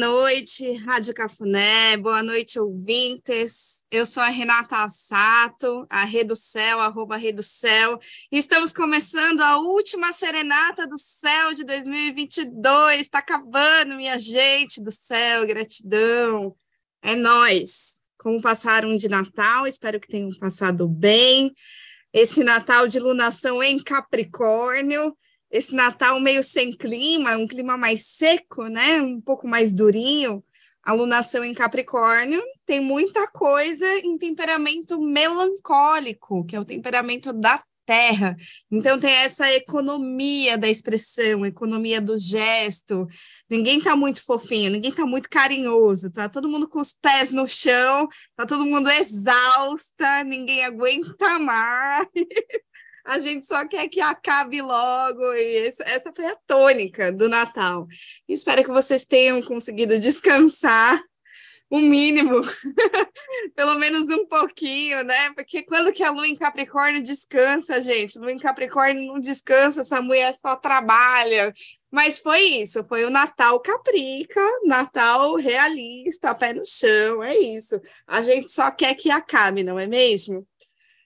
Noite, Rádio Cafuné, boa noite, ouvintes. Eu sou a Renata Assato, a Rede Céu, arroba Rede Céu. Estamos começando a última serenata do céu de 2022. Está acabando, minha gente do céu, gratidão. É nós. Como passaram de Natal? Espero que tenham passado bem. Esse Natal de lunação em Capricórnio esse Natal meio sem clima, um clima mais seco, né? Um pouco mais durinho. Alunação em Capricórnio tem muita coisa em temperamento melancólico, que é o temperamento da terra. Então tem essa economia da expressão, economia do gesto. Ninguém está muito fofinho, ninguém está muito carinhoso, tá todo mundo com os pés no chão, tá todo mundo exausta, ninguém aguenta mais. a gente só quer que acabe logo, e essa foi a tônica do Natal. Espero que vocês tenham conseguido descansar o mínimo, pelo menos um pouquinho, né? Porque quando que a lua em Capricórnio descansa, gente? Lua em Capricórnio não descansa, essa mulher só trabalha. Mas foi isso, foi o Natal caprica, Natal realista, pé no chão, é isso. A gente só quer que acabe, não é mesmo?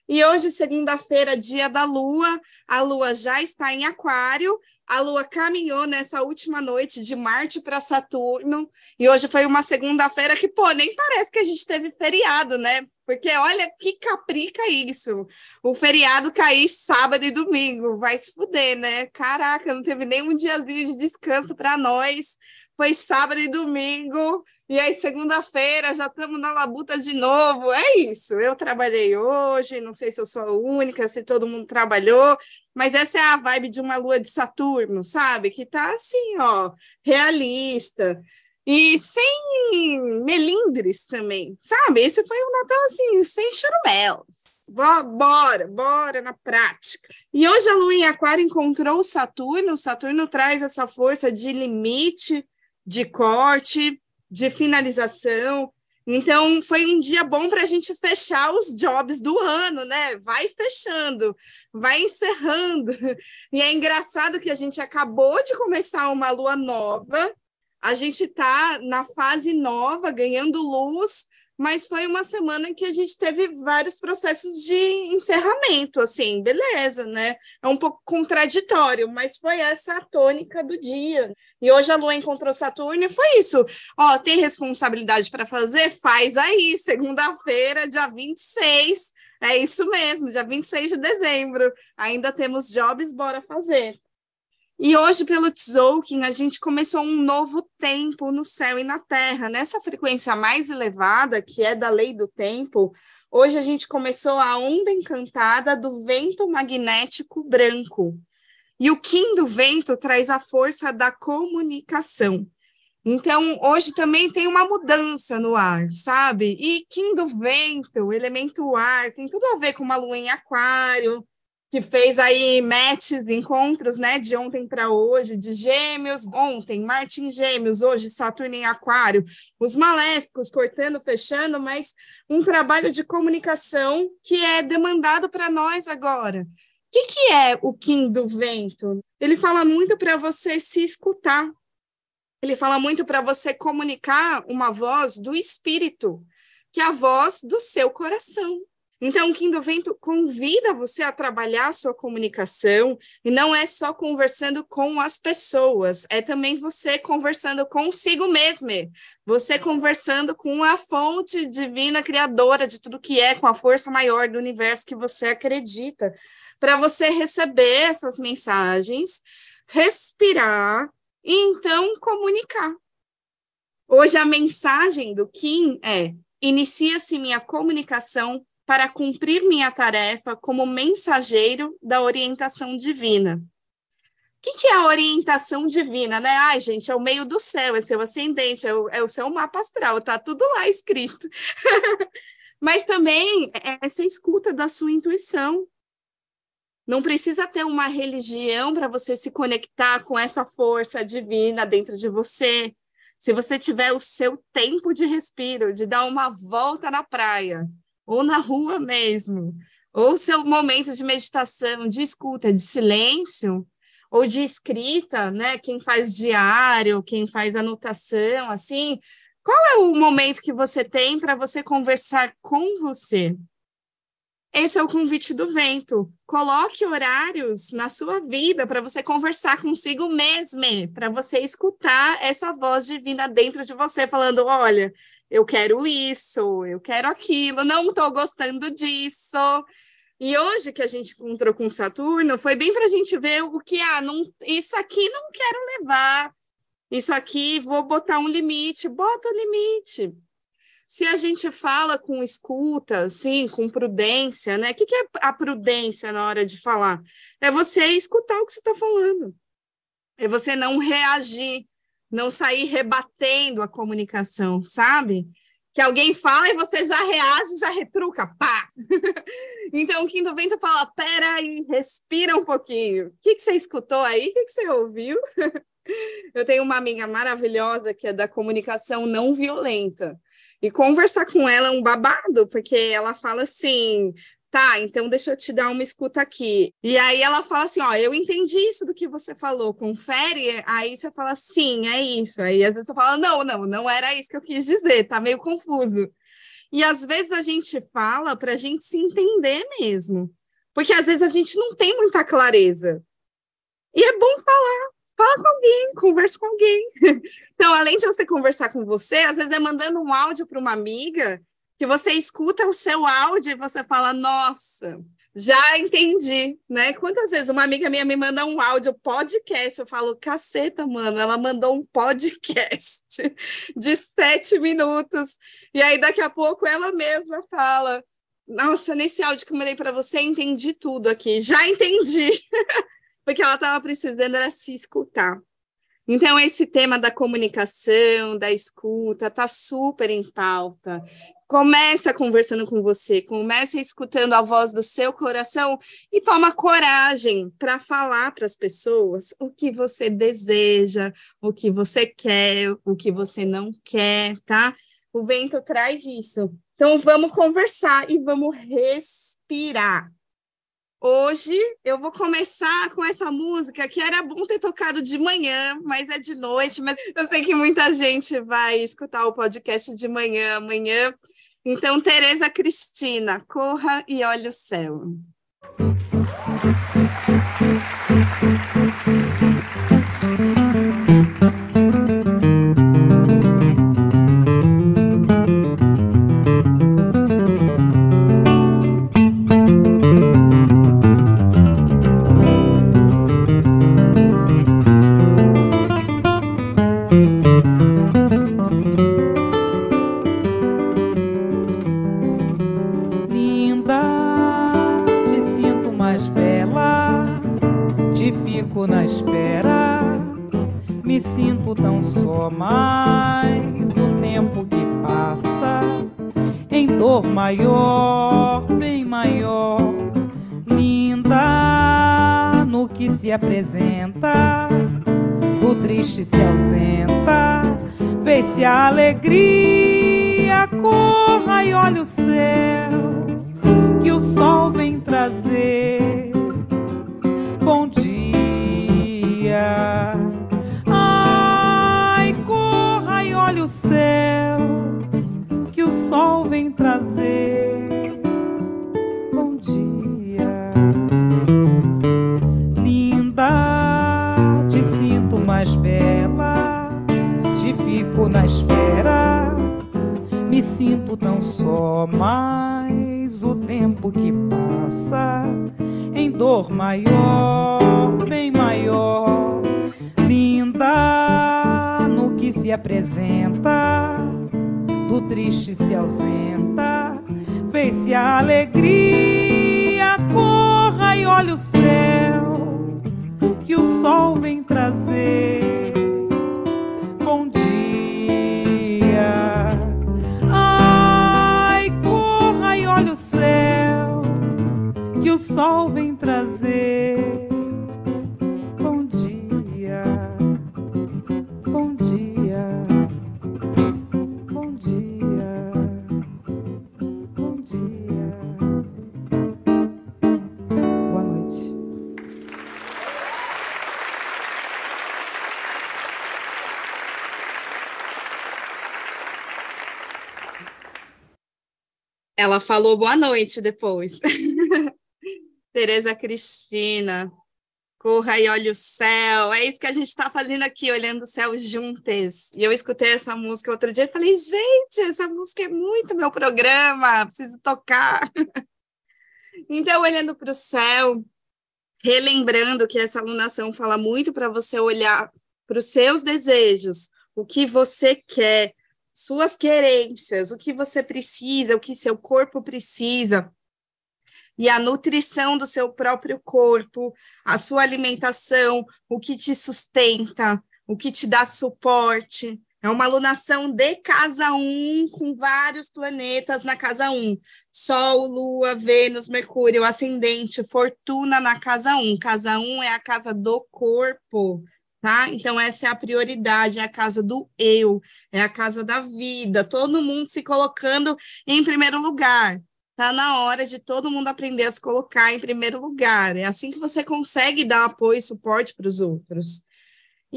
E hoje, segunda-feira, dia da Lua, a Lua já está em Aquário. A Lua caminhou nessa última noite de Marte para Saturno. E hoje foi uma segunda-feira que, pô, nem parece que a gente teve feriado, né? Porque olha que caprica isso. O feriado cair sábado e domingo. Vai se fuder, né? Caraca, não teve nem um diazinho de descanso para nós. Foi sábado e domingo e aí, segunda-feira, já estamos na labuta de novo. É isso. Eu trabalhei hoje, não sei se eu sou a única, se todo mundo trabalhou, mas essa é a vibe de uma lua de Saturno, sabe? Que tá assim, ó, realista. E sem melindres também, sabe? Esse foi um Natal assim, sem churumelos. Bora, bora na prática. E hoje a lua em Aquário encontrou o Saturno. O Saturno traz essa força de limite, de corte, de finalização. Então, foi um dia bom para a gente fechar os jobs do ano, né? Vai fechando, vai encerrando. E é engraçado que a gente acabou de começar uma lua nova, a gente está na fase nova, ganhando luz, mas foi uma semana que a gente teve vários processos de encerramento, assim, beleza, né? É um pouco contraditório, mas foi essa a tônica do dia. E hoje a Lua encontrou Saturno e foi isso. Ó, tem responsabilidade para fazer? Faz aí, segunda-feira, dia 26. É isso mesmo, dia 26 de dezembro. Ainda temos jobs, bora fazer. E hoje, pelo Tzolk'in, a gente começou um novo tempo no céu e na terra. Nessa frequência mais elevada, que é da lei do tempo, hoje a gente começou a onda encantada do vento magnético branco. E o Kim do vento traz a força da comunicação. Então, hoje também tem uma mudança no ar, sabe? E Kim do vento, elemento ar, tem tudo a ver com uma lua em aquário, que fez aí matches, encontros, né, de ontem para hoje, de gêmeos, ontem, Marte em gêmeos, hoje Saturno em aquário, os maléficos cortando, fechando, mas um trabalho de comunicação que é demandado para nós agora. O que, que é o Kim do Vento? Ele fala muito para você se escutar, ele fala muito para você comunicar uma voz do espírito, que é a voz do seu coração. Então, o Kindle Vento convida você a trabalhar a sua comunicação, e não é só conversando com as pessoas, é também você conversando consigo mesmo, você conversando com a fonte divina criadora de tudo que é, com a força maior do universo que você acredita, para você receber essas mensagens, respirar e então comunicar. Hoje a mensagem do Kim é: inicia-se minha comunicação para cumprir minha tarefa como mensageiro da orientação divina. O que, que, é a orientação divina, né? Ai, gente, é o meio do céu, é seu ascendente, é o, é o seu mapa astral, tá tudo lá escrito. Mas também é essa escuta da sua intuição. Não precisa ter uma religião para você se conectar com essa força divina dentro de você. Se você tiver o seu tempo de respiro, de dar uma volta na praia, ou na rua mesmo, ou seu momento de meditação, de escuta, de silêncio, ou de escrita, né? Quem faz diário, quem faz anotação, assim, qual é o momento que você tem para você conversar com você? Esse é o convite do vento. Coloque horários na sua vida para você conversar consigo mesmo, para você escutar essa voz divina dentro de você, falando: olha, eu quero isso, eu quero aquilo, não estou gostando disso. E hoje que a gente encontrou com Saturno, foi bem para a gente ver o que, ah, não, isso aqui não quero levar, isso aqui vou botar um limite, bota o limite. Se a gente fala com escuta, assim, com prudência, né? O que, que é a prudência na hora de falar? É você escutar o que você está falando. É você não reagir, não sair rebatendo a comunicação, sabe? Que alguém fala e você já reage, já retruca, pá! então o Quinto Vento fala: peraí, respira um pouquinho. O que, que você escutou aí? O que, que você ouviu? Eu tenho uma amiga maravilhosa que é da comunicação não violenta. E conversar com ela é um babado, porque ela fala assim: tá, então deixa eu te dar uma escuta aqui. E aí ela fala assim: ó, eu entendi isso do que você falou, confere. Aí você fala: sim, é isso. Aí às vezes você fala: não, não, não era isso que eu quis dizer, tá meio confuso. E às vezes a gente fala para a gente se entender mesmo, porque às vezes a gente não tem muita clareza. E é bom falar, fala com alguém, conversa com alguém. Então, além de você conversar com você, às vezes é mandando um áudio para uma amiga que você escuta o seu áudio e você fala, nossa, já entendi, né? Quantas vezes uma amiga minha me manda um áudio podcast, eu falo, caceta, mano, ela mandou um podcast de sete minutos, e aí daqui a pouco ela mesma fala, nossa, nesse áudio que eu mandei para você, entendi tudo aqui, já entendi. porque ela estava precisando era se escutar. Então, esse tema da comunicação, da escuta, está super em pauta. Começa conversando com você, começa escutando a voz do seu coração e toma coragem para falar para as pessoas o que você deseja, o que você quer, o que você não quer, tá? O vento traz isso. Então, vamos conversar e vamos respirar. Hoje eu vou começar com essa música que era bom ter tocado de manhã, mas é de noite. Mas eu sei que muita gente vai escutar o podcast de manhã amanhã. Então, Tereza Cristina, corra e olhe o céu. inocência, alegria, corra e olhe o céu que o sol vem trazer. Bom dia. Ai, corra e olhe o céu que o sol vem trazer. Ela falou boa noite depois. Tereza Cristina, corra e olhe o céu. É isso que a gente está fazendo aqui, olhando o céu juntas. E eu escutei essa música outro dia e falei, gente, essa música é muito meu programa, preciso tocar. então, olhando para o céu, relembrando que essa alunação fala muito para você olhar para os seus desejos, o que você quer, suas querências, o que você precisa, o que seu corpo precisa, e a nutrição do seu próprio corpo, a sua alimentação, o que te sustenta, o que te dá suporte. É uma alunação de casa 1, com vários planetas na casa 1. Sol, Lua, Vênus, Mercúrio, Ascendente, Fortuna na casa 1. Casa 1 é a casa do corpo, tá? Então, essa é a prioridade, é a casa do eu, é a casa da vida, todo mundo se colocando em primeiro lugar. Tá na hora de todo mundo aprender a se colocar em primeiro lugar. É assim que você consegue dar apoio e suporte para os outros.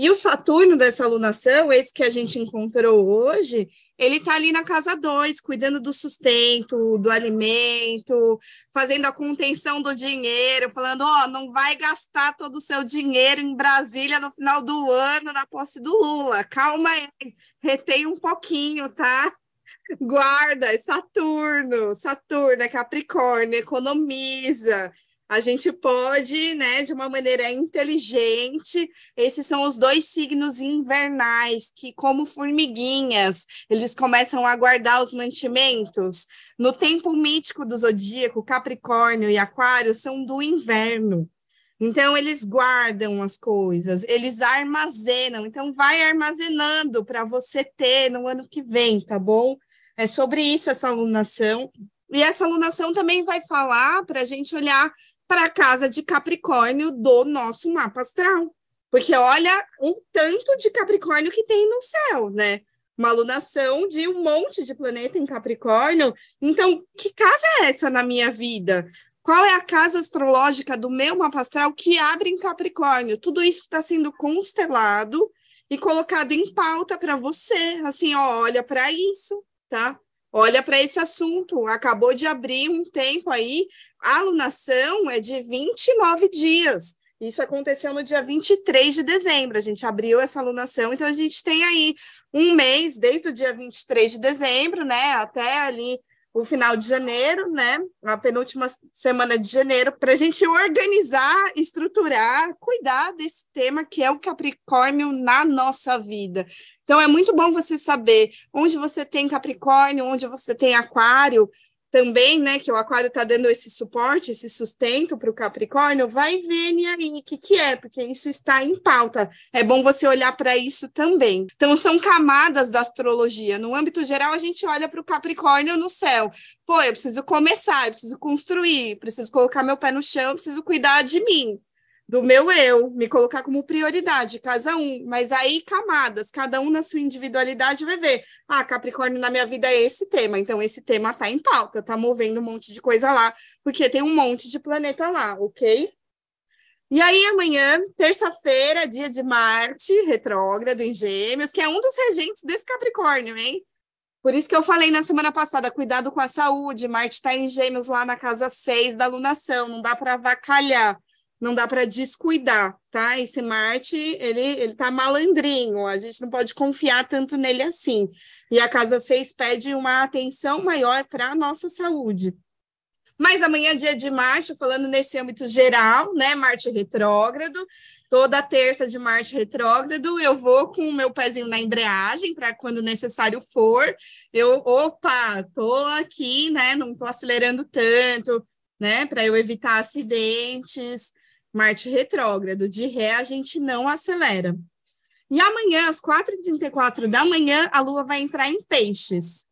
E o Saturno dessa alunação, esse que a gente encontrou hoje, ele está ali na casa 2, cuidando do sustento, do alimento, fazendo a contenção do dinheiro, falando: ó, oh, não vai gastar todo o seu dinheiro em Brasília no final do ano, na posse do Lula. Calma aí, retém um pouquinho, tá? Guarda, é Saturno, Saturno é Capricórnio, economiza. A gente pode, né, de uma maneira inteligente, esses são os dois signos invernais que, como formiguinhas, eles começam a guardar os mantimentos. No tempo mítico do zodíaco, Capricórnio e Aquário são do inverno. Então, eles guardam as coisas, eles armazenam. Então, vai armazenando para você ter no ano que vem, tá bom? É sobre isso essa alunação. E essa alunação também vai falar para a gente olhar para a casa de Capricórnio do nosso mapa astral. Porque olha um tanto de Capricórnio que tem no céu, né? Uma alunação de um monte de planeta em Capricórnio. Então, que casa é essa na minha vida? Qual é a casa astrológica do meu mapa astral que abre em Capricórnio? Tudo isso está sendo constelado e colocado em pauta para você. Assim, ó, olha para isso, tá? Olha para esse assunto, acabou de abrir um tempo aí, a alunação é de 29 dias. Isso aconteceu no dia 23 de dezembro, a gente abriu essa alunação, então a gente tem aí um mês, desde o dia 23 de dezembro, né, até ali o final de janeiro, né, a penúltima semana de janeiro, para a gente organizar, estruturar, cuidar desse tema que é o Capricórnio na nossa vida. Então, é muito bom você saber onde você tem Capricórnio, onde você tem Aquário, também, né, que o Aquário está dando esse suporte, esse sustento para o Capricórnio, vai vendo aí o que, que é, porque isso está em pauta. É bom você olhar para isso também. Então, são camadas da astrologia. No âmbito geral, a gente olha para o Capricórnio no céu. Pô, eu preciso começar, eu preciso construir, preciso colocar meu pé no chão, preciso cuidar de mim do meu eu, me colocar como prioridade, casa um, mas aí camadas, cada um na sua individualidade vai ver, ah, Capricórnio na minha vida é esse tema, então esse tema tá em pauta, tá movendo um monte de coisa lá, porque tem um monte de planeta lá, ok? E aí amanhã, terça-feira, dia de Marte, retrógrado em Gêmeos, que é um dos regentes desse Capricórnio, hein? Por isso que eu falei na semana passada, cuidado com a saúde, Marte está em Gêmeos lá na casa 6 da lunação, não dá para avacalhar não dá para descuidar, tá? Esse Marte, ele, ele tá malandrinho, a gente não pode confiar tanto nele assim. E a casa 6 pede uma atenção maior para a nossa saúde. Mas amanhã é dia de Marte, falando nesse âmbito geral, né? Marte retrógrado. Toda terça de Marte retrógrado, eu vou com o meu pezinho na embreagem para quando necessário for, eu, opa, tô aqui, né? Não tô acelerando tanto, né? Para eu evitar acidentes. Marte retrógrado. De ré, a gente não acelera. E amanhã, às 4h34 da manhã, a lua vai entrar em peixes.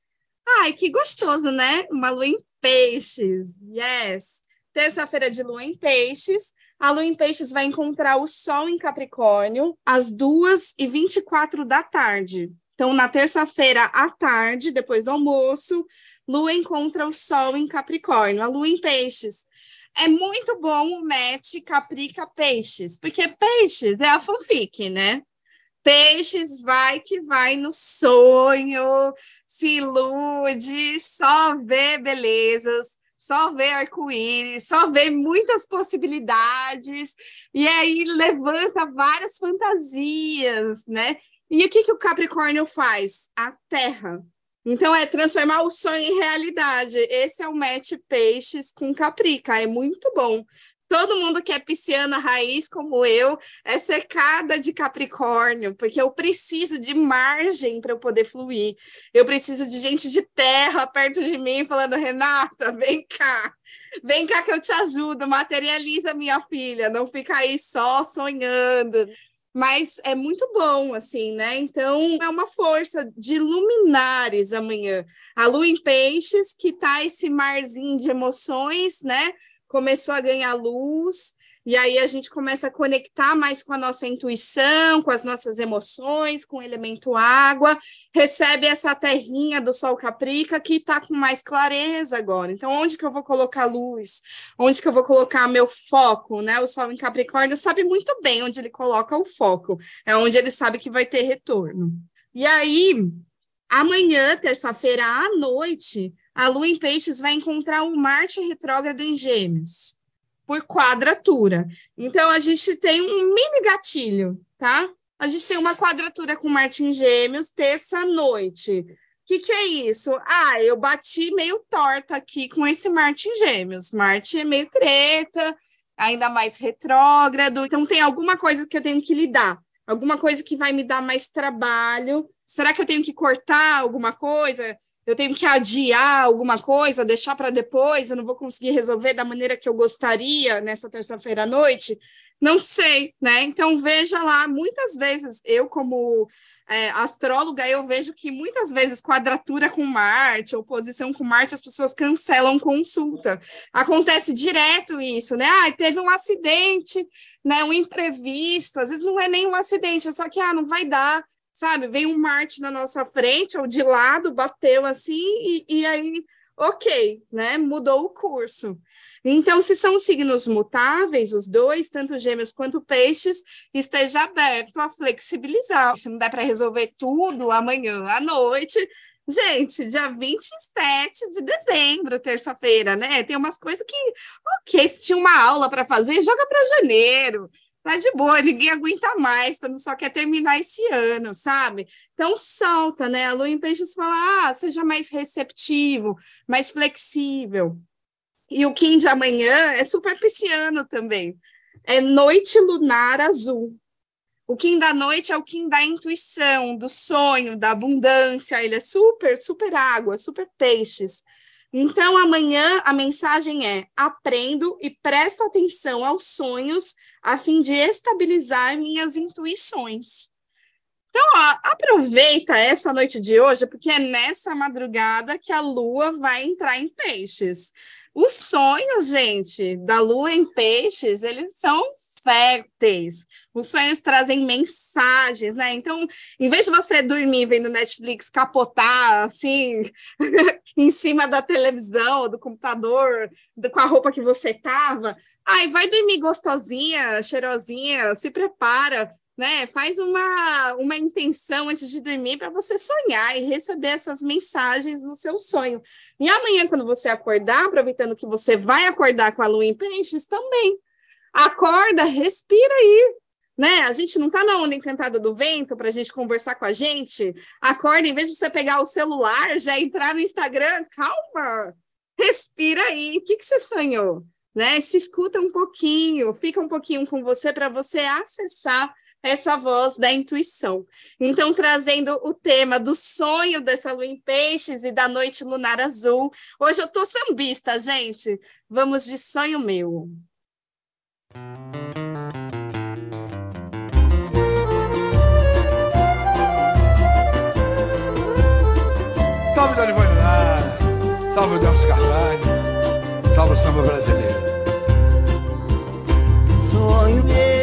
Ai, que gostoso, né? Uma lua em peixes. Yes. Terça-feira de lua em peixes. A lua em peixes vai encontrar o sol em Capricórnio às 2h24 da tarde. Então, na terça-feira à tarde, depois do almoço, lua encontra o sol em Capricórnio. A lua em peixes é muito bom o match Caprica Peixes, porque Peixes é a fanfic, né? Peixes vai que vai no sonho, se ilude, só vê belezas, só vê arco-íris, só vê muitas possibilidades, e aí levanta várias fantasias, né? E o que, que o Capricórnio faz? A Terra. Então, é transformar o sonho em realidade. Esse é o match peixes com caprica. É muito bom. Todo mundo que é pisciana raiz, como eu, é cercada de Capricórnio, porque eu preciso de margem para eu poder fluir. Eu preciso de gente de terra perto de mim, falando: Renata, vem cá, vem cá que eu te ajudo, materializa minha filha, não fica aí só sonhando mas é muito bom, assim, né? Então, é uma força de luminares amanhã. A lua em peixes, que tá esse marzinho de emoções, né? Começou a ganhar luz, e aí a gente começa a conectar mais com a nossa intuição, com as nossas emoções, com o elemento água, recebe essa terrinha do Sol Caprica que está com mais clareza agora. Então, onde que eu vou colocar luz? Onde que eu vou colocar meu foco, né? O Sol em Capricórnio sabe muito bem onde ele coloca o foco, é onde ele sabe que vai ter retorno. E aí, amanhã, terça-feira à noite, a Lua em Peixes vai encontrar o Marte retrógrado em Gêmeos por quadratura. Então, a gente tem um mini gatilho, tá? A gente tem uma quadratura com Marte em Gêmeos, terça-noite. O que, que é isso? Ah, eu bati meio torta aqui com esse Marte em Gêmeos. Marte é meio treta, ainda mais retrógrado. Então, tem alguma coisa que eu tenho que lidar. Alguma coisa que vai me dar mais trabalho. Será que eu tenho que cortar alguma coisa? Eu tenho que adiar alguma coisa, deixar para depois, eu não vou conseguir resolver da maneira que eu gostaria nessa terça-feira à noite? Não sei, né? Então veja lá, muitas vezes eu como é, astróloga eu vejo que muitas vezes quadratura com Marte, oposição com Marte, as pessoas cancelam consulta. Acontece direto isso, né? Ah, teve um acidente, né? Um imprevisto, às vezes não é nem um acidente, é só que ah, não vai dar sabe? Vem um Marte na nossa frente, ou de lado, bateu assim, e, e aí, ok, né? Mudou o curso. Então, se são signos mutáveis, os dois, tanto gêmeos quanto peixes, esteja aberto a flexibilizar. Se não der para resolver tudo amanhã à noite, Gente, dia 27 de dezembro, terça-feira, né? Tem umas coisas que, ok, se tinha uma aula para fazer, joga para janeiro tá de boa, ninguém aguenta mais, todo só quer terminar esse ano, sabe? Então solta, né? A lua em peixes fala, ah, seja mais receptivo, mais flexível. E o Kim de amanhã é super pisciano também. É noite lunar azul. O Kim da noite é o Kim da intuição, do sonho, da abundância. Ele é super, super água, super peixes. Então, amanhã a mensagem é: aprendo e presto atenção aos sonhos a fim de estabilizar minhas intuições. Então, ó, aproveita essa noite de hoje, porque é nessa madrugada que a lua vai entrar em peixes. Os sonhos, gente, da lua em peixes, eles são férteis. Os sonhos trazem mensagens, né? Então, em vez de você dormir vendo Netflix capotar assim em cima da televisão, do computador, do, com a roupa que você tava, ai, vai dormir gostosinha, cheirosinha, se prepara, né? Faz uma, uma intenção antes de dormir para você sonhar e receber essas mensagens no seu sonho. E amanhã, quando você acordar, aproveitando que você vai acordar com a lua em peixes, também Acorda, respira aí. Né? A gente não está na onda encantada do vento para a gente conversar com a gente. Acorda, em vez de você pegar o celular, já entrar no Instagram, calma, respira aí. O que, que você sonhou? Né? Se escuta um pouquinho, fica um pouquinho com você para você acessar essa voz da intuição. Então, trazendo o tema do sonho dessa lua em peixes e da noite lunar azul. Hoje eu tô sambista, gente. Vamos de sonho meu. Salve Dona Lara, salve o Delcio Carvalho, salve o samba brasileiro. Sonho meu,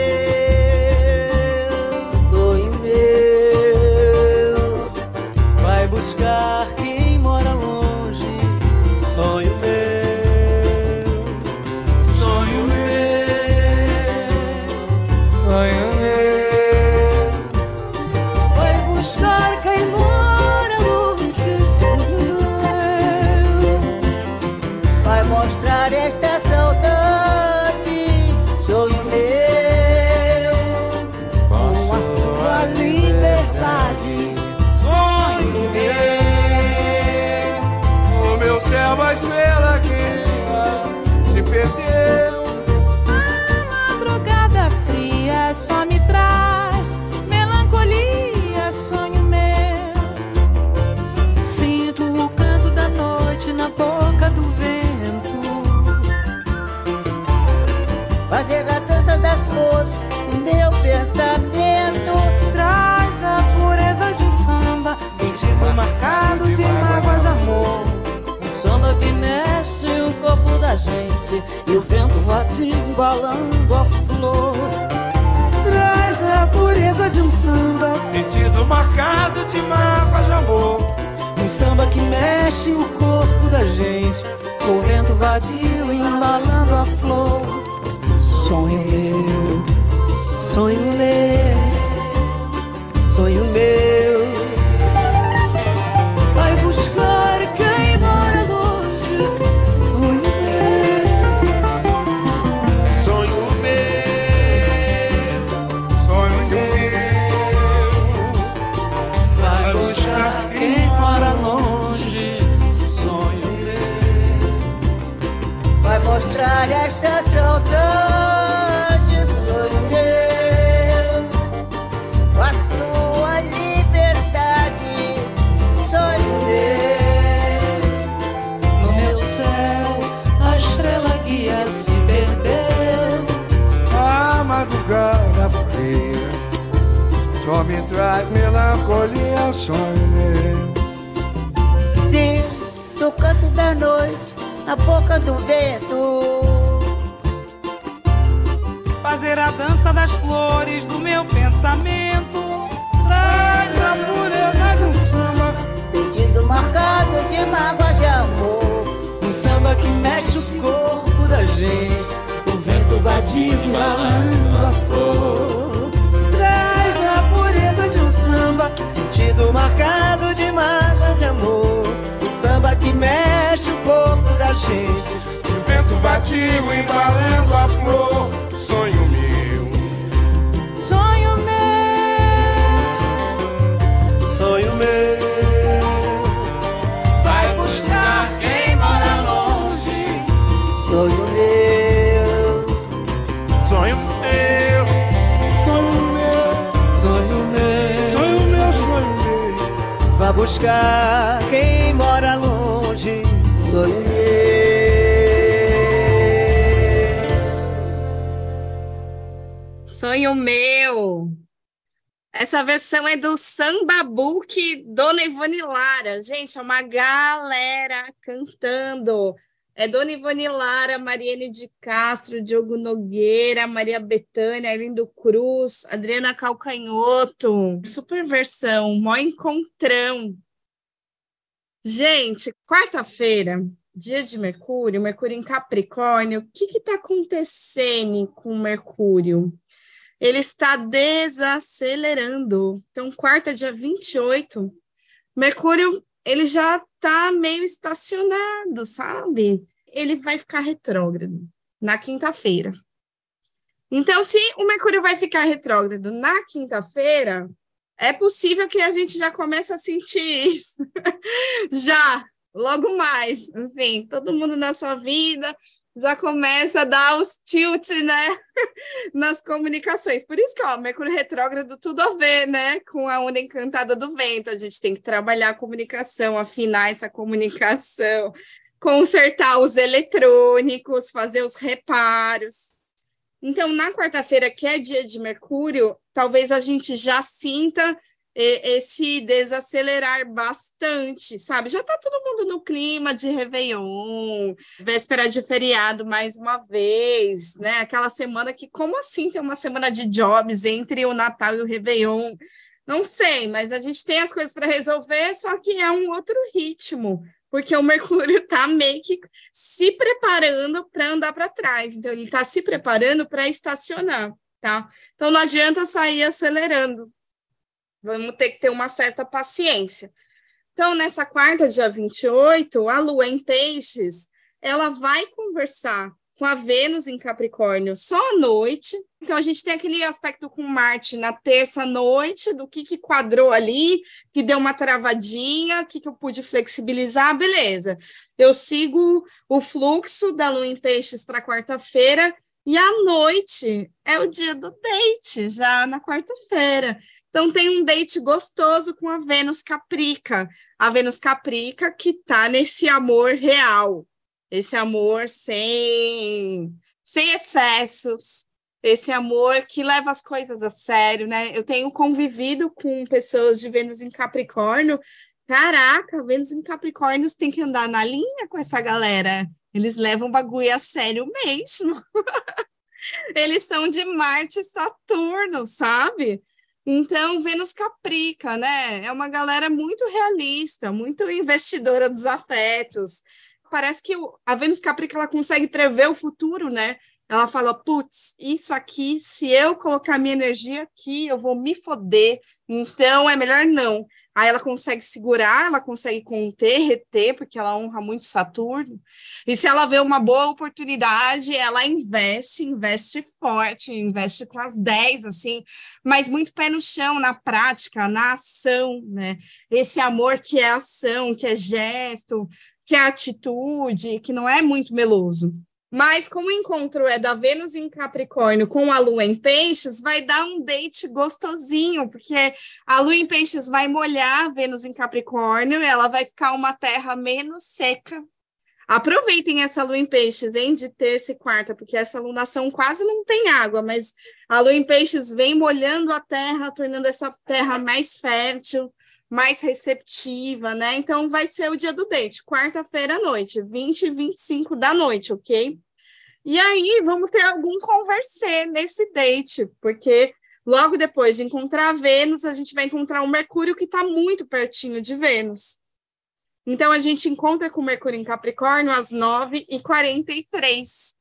gente e o vento vadio embalando a flor. Traz a pureza de um samba, Sentido marcado de mágoa de amor. um samba que mexe o corpo da gente, o vento vadio embalando a flor. Sonho meu, sonho meu, sonho meu. Meu. Sim, no canto da noite, na boca do vento. fazer a dança das flores do meu pensamento. Traz a pureza de um samba, Sentido marcado de mágoa de amor. Um samba que mexe o corpo da gente, o vento vadio embalando a flor. Marcado de mágoa de amor. Um samba que mexe o corpo da gente. O vento vadio embalando a flor, sonho meu. Sonho meu, sonho meu. Vai buscar quem mora longe. Sonho meu. Buscar quem mora longe. Meu. Sonho meu. Essa versão é do Samba Book Dona Ivone Lara. Gente, é uma galera cantando. É Dona Ivone Lara, Mariane de Castro, Diogo Nogueira, Maria Bethânia, Arlindo Cruz, Adriana Calcanhoto. Super versão, mó encontrão. Gente, quarta-feira, dia de Mercúrio, Mercúrio em Capricórnio. O que está acontecendo com Mercúrio? Ele está desacelerando. Então, quarta, dia 28, Mercúrio ele já está meio estacionado, sabe? Ele vai ficar retrógrado na quinta-feira. Então, se o Mercúrio vai ficar retrógrado na quinta-feira, é possível que a gente já comece a sentir isso. já, logo mais. Assim, todo mundo na sua vida já começa a dar os tilt, né? Nas comunicações. Por isso que, ó, Mercúrio retrógrado tudo a ver, né? Com a onda encantada do vento. A gente tem que trabalhar a comunicação, afinar essa comunicação, consertar os eletrônicos, fazer os reparos. Então, na quarta-feira, que é dia de Mercúrio, talvez a gente já sinta esse desacelerar bastante, sabe? Já tá todo mundo no clima de Réveillon, véspera de feriado mais uma vez, né? Aquela semana que, como assim tem uma semana de jobs entre o Natal e o Réveillon? Não sei, mas a gente tem as coisas para resolver, só que é um outro ritmo, porque o Mercúrio está meio que se preparando para andar para trás, então ele está se preparando para estacionar, tá? Então não adianta sair acelerando, vamos ter que ter uma certa paciência. Então, nessa quarta, dia 28, a Lua em Peixes, ela vai conversar com a Vênus em Capricórnio só à noite. Então, a gente tem aquele aspecto com Marte na terça-noite, do que, que quadrou ali, que deu uma travadinha, o que, que eu pude flexibilizar, beleza. Eu sigo o fluxo da Lua em Peixes para quarta-feira, e à noite é o dia do date, já na quarta-feira. Então, tem um date gostoso com a Vênus Caprica. A Vênus Caprica que está nesse amor real, esse amor sem, sem excessos, esse amor que leva as coisas a sério, né? Eu tenho convivido com pessoas de Vênus em Capricórnio. Caraca, Vênus em Capricórnio tem que andar na linha com essa galera. Eles levam o bagulho a sério mesmo. Eles são de Marte e Saturno, sabe? Então, Vênus Caprica, né? É uma galera muito realista, muito investidora dos afetos. Parece que a Vênus Caprica ela consegue prever o futuro, né? Ela fala, putz, isso aqui, se eu colocar minha energia aqui, eu vou me foder, então é melhor não. Aí ela consegue segurar, ela consegue conter, reter, porque ela honra muito Saturno. E se ela vê uma boa oportunidade, ela investe, investe forte, investe com as 10, assim, mas muito pé no chão, na prática, na ação, né? Esse amor que é ação, que é gesto, que é atitude, que não é muito meloso. Mas como o encontro é da Vênus em Capricórnio com a Lua em Peixes, vai dar um date gostosinho, porque a Lua em Peixes vai molhar a Vênus em Capricórnio, ela vai ficar uma terra menos seca. Aproveitem essa lua em peixes, hein, de terça e quarta, porque essa lunação quase não tem água, mas a lua em peixes vem molhando a terra, tornando essa terra mais fértil, mais receptiva, né? Então vai ser o dia do date, quarta-feira à noite, 20 e 25 da noite, ok? E aí vamos ter algum conversê nesse date, porque logo depois de encontrar Vênus, a gente vai encontrar o Mercúrio que está muito pertinho de Vênus. Então a gente encontra com o Mercúrio em Capricórnio às 9h43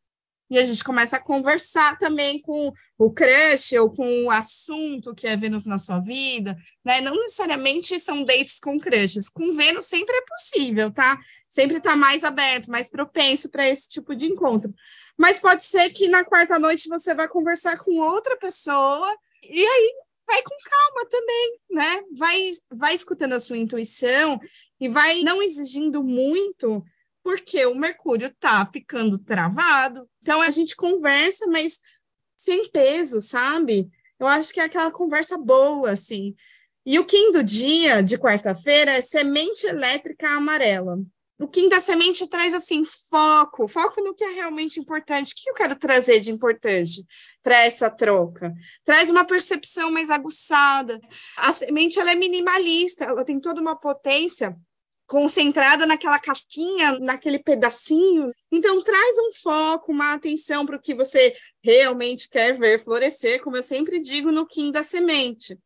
e a gente começa a conversar também com o crush ou com o assunto que é Vênus na sua vida, né? Não necessariamente são dates com crushes, com Vênus sempre é possível, tá? Sempre está mais aberto, mais propenso para esse tipo de encontro. Mas pode ser que na quarta noite você vai conversar com outra pessoa e aí vai com calma também, né? Vai, vai escutando a sua intuição e vai não exigindo muito porque o Mercúrio está ficando travado. Então a gente conversa, mas sem peso, sabe? Eu acho que é aquela conversa boa, assim. E o Kim do dia, de quarta-feira, é semente elétrica amarela. O Kim da semente traz, assim, foco, foco no que é realmente importante. O que eu quero trazer de importante para essa troca? Traz uma percepção mais aguçada. A semente, ela é minimalista, ela tem toda uma potência concentrada naquela casquinha, naquele pedacinho. Então, traz um foco, uma atenção para o que você realmente quer ver florescer, como eu sempre digo no Kim da semente.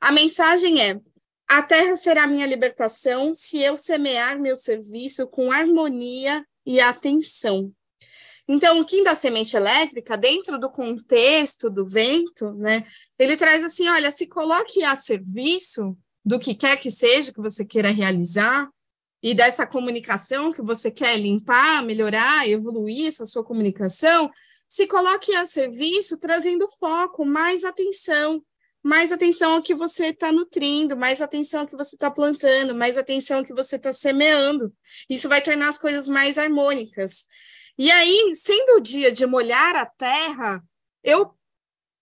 A mensagem é: a terra será minha libertação se eu semear meu serviço com harmonia e atenção. Então, o Kim da semente elétrica, dentro do contexto do vento, né, ele traz assim: olha, se coloque a serviço do que quer que seja que você queira realizar e dessa comunicação que você quer limpar, melhorar, evoluir essa sua comunicação, se coloque a serviço trazendo foco, mais atenção, mais atenção ao que você está nutrindo, mais atenção ao que você está plantando, mais atenção ao que você está semeando. Isso vai tornar as coisas mais harmônicas. E aí, sendo o dia de molhar a terra, eu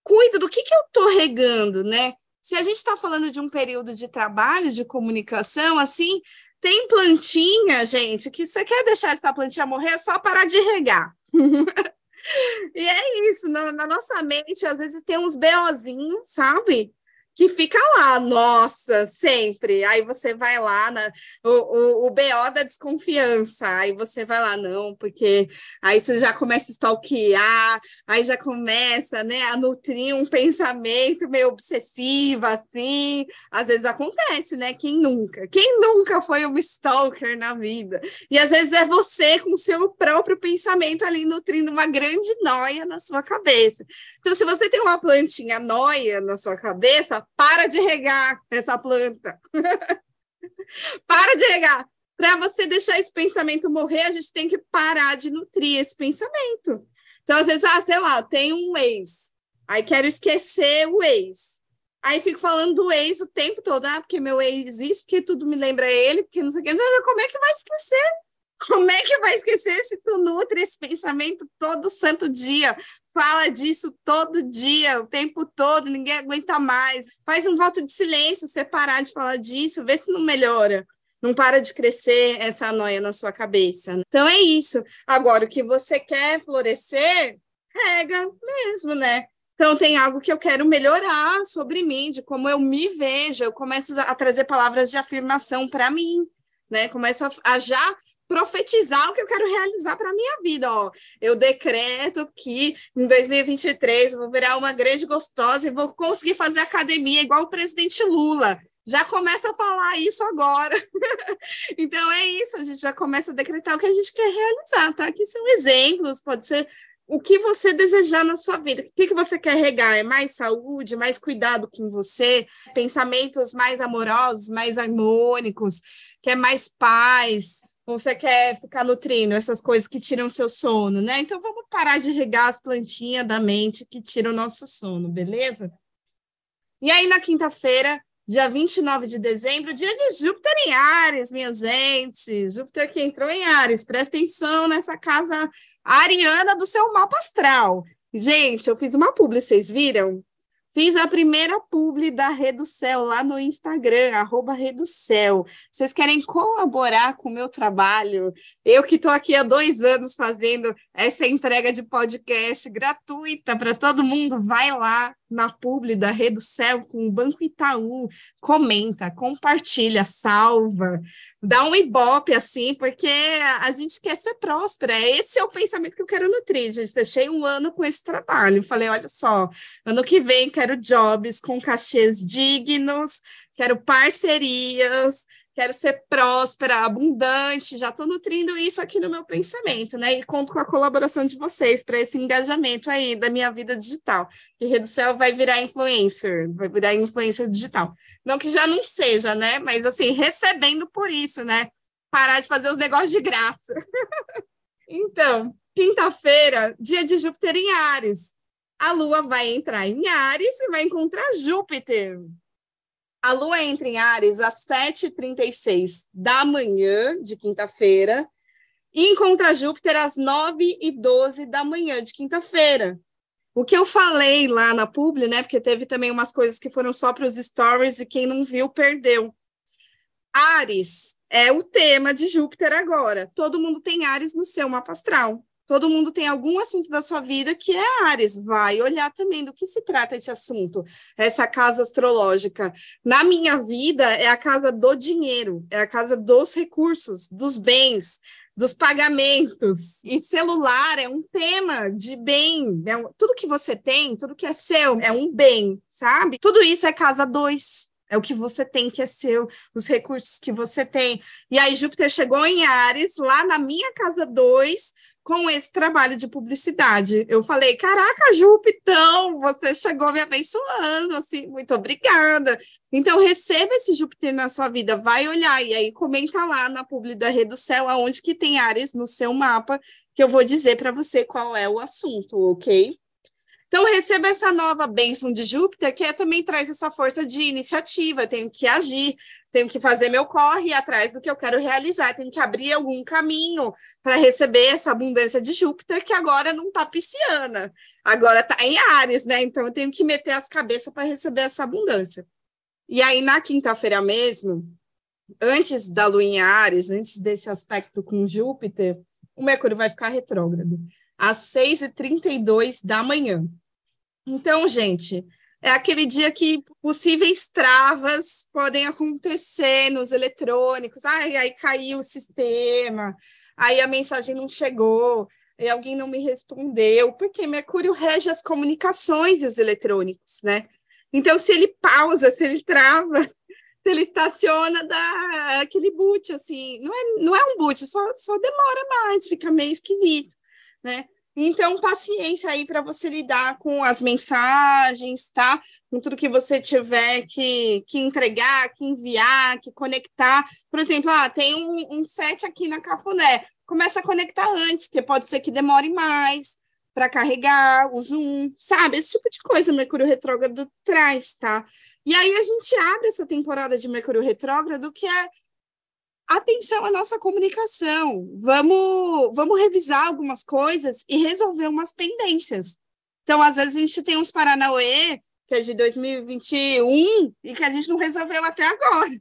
cuido do que, que eu estou regando, né? Se a gente está falando de um período de trabalho, de comunicação, assim, tem plantinha, gente, que você quer deixar essa plantinha morrer, é só parar de regar. e é isso, na, na, nossa mente, às vezes tem uns BOzinhos, sabe? Que fica lá, nossa, sempre. Aí você vai lá, na, o, o, o BO da desconfiança, aí você vai lá, não, porque aí você já começa a stalkear, aí já começa né, a nutrir um pensamento meio obsessivo, assim. Às vezes acontece, né? Quem nunca? Quem nunca foi um stalker na vida? E às vezes é você com seu próprio pensamento ali nutrindo uma grande noia na sua cabeça. Então, se você tem uma plantinha noia na sua cabeça, para de regar essa planta. para de regar. Para você deixar esse pensamento morrer, a gente tem que parar de nutrir esse pensamento. Então, às vezes, ah, sei lá, tem um ex. Aí quero esquecer o ex. Aí fico falando do ex o tempo todo, ah, porque meu ex existe, porque tudo me lembra ele, porque não sei o. Como é que vai esquecer? Como é que vai esquecer se tu nutre esse pensamento todo santo dia? Fala disso todo dia, o tempo todo, ninguém aguenta mais. Faz um voto de silêncio, você parar de falar disso, vê se não melhora. Não para de crescer essa noia na sua cabeça. Então é isso. Agora, o que você quer florescer, rega mesmo, né? Então, tem algo que eu quero melhorar sobre mim, de como eu me vejo. Eu começo a trazer palavras de afirmação para mim, né? Começo a, a já profetizar o que eu quero realizar para minha vida. Ó, eu decreto que em 2023 eu vou virar uma grande gostosa e vou conseguir fazer academia igual o presidente Lula. Já começa a falar isso agora. então é isso, a gente já começa a decretar o que a gente quer realizar, tá? Aqui são exemplos, pode ser o que você desejar na sua vida. O que, que você quer regar? É mais saúde, mais cuidado com você, pensamentos mais amorosos, mais harmônicos, quer mais paz, você quer ficar nutrindo essas coisas que tiram seu sono, né? Então vamos parar de regar as plantinhas da mente que tiram o nosso sono, beleza? E aí na quinta-feira, dia 29 de dezembro, dia de Júpiter em Ares, minha gente. Júpiter que entrou em Ares, presta atenção nessa casa ariana do seu mapa astral. Gente, eu fiz uma publi, vocês viram? Fiz a primeira publi da Reducel lá no Instagram, arroba Reducel. Vocês querem colaborar com o meu trabalho? Eu que estou aqui há dois anos fazendo essa entrega de podcast gratuita para todo mundo, vai lá, na publi da Reducel com o Banco Itaú, comenta, compartilha, salva, dá um ibope assim, porque a gente quer ser próspera. Esse é o pensamento que eu quero nutrir, gente. Fechei um ano com esse trabalho. Falei, olha só, ano que vem quero jobs com cachês dignos, quero parcerias, quero ser próspera, abundante, já estou nutrindo isso aqui no meu pensamento, né? E conto com a colaboração de vocês para esse engajamento aí da minha vida digital. Que Reducel vai virar influencer, vai virar influencer digital. Não que já não seja, né? Mas assim, recebendo por isso, né? Parar de fazer os negócios de graça. então, quinta-feira, dia de Júpiter em Ares. A Lua vai entrar em Ares e vai encontrar Júpiter. A lua entra em Ares às 7h36 da manhã de quinta-feira e encontra Júpiter às 9h12 da manhã de quinta-feira. O que eu falei lá na publi, né? Porque teve também umas coisas que foram só para os stories e quem não viu perdeu. Ares é o tema de Júpiter agora. Todo mundo tem Ares no seu mapa astral. Todo mundo tem algum assunto da sua vida que é Ares. Vai olhar também do que se trata esse assunto, essa casa astrológica. Na minha vida, é a casa do dinheiro, é a casa dos recursos, dos bens, dos pagamentos. E celular é um tema de bem. É um, tudo que você tem, tudo que é seu, é um bem, sabe? Tudo isso é casa dois. É o que você tem que é seu, os recursos que você tem. E aí, Júpiter chegou em Ares, lá na minha casa 2, com esse trabalho de publicidade. Eu falei, caraca, Jupitão, você chegou me abençoando, assim, muito obrigada. Então, receba esse Júpiter na sua vida, vai olhar, e aí comenta lá na publi da Rede do Céu, aonde que tem Ares no seu mapa, que eu vou dizer para você qual é o assunto, ok? Então, receba essa nova bênção de Júpiter, que é, também traz essa força de iniciativa. Tenho que agir, tenho que fazer meu corre atrás do que eu quero realizar, tenho que abrir algum caminho para receber essa abundância de Júpiter, que agora não está pisciana, agora está em Ares, né? Então, eu tenho que meter as cabeças para receber essa abundância. E aí, na quinta-feira mesmo, antes da lua em Ares, antes desse aspecto com Júpiter, o Mercúrio vai ficar retrógrado às 6h32 da manhã. Então, gente, é aquele dia que possíveis travas podem acontecer nos eletrônicos. Ai, aí caiu o sistema, aí a mensagem não chegou, e alguém não me respondeu, porque Mercúrio rege as comunicações e os eletrônicos, né? Então, se ele pausa, se ele trava, se ele estaciona, dá aquele boot, assim. Não é, não é um boot, só, só demora mais, fica meio esquisito né? Então, paciência aí para você lidar com as mensagens, tá? Com tudo que você tiver que, que entregar, que enviar, que conectar. Por exemplo, ah, tem um, um set aqui na Cafuné. Começa a conectar antes, porque pode ser que demore mais para carregar o Zoom, sabe? Esse tipo de coisa Mercúrio Retrógrado traz, tá? E aí a gente abre essa temporada de Mercúrio Retrógrado, que é atenção à nossa comunicação. Vamos, vamos revisar algumas coisas e resolver umas pendências. Então, às vezes, a gente tem uns Paranauê, que é de 2021, e que a gente não resolveu até agora.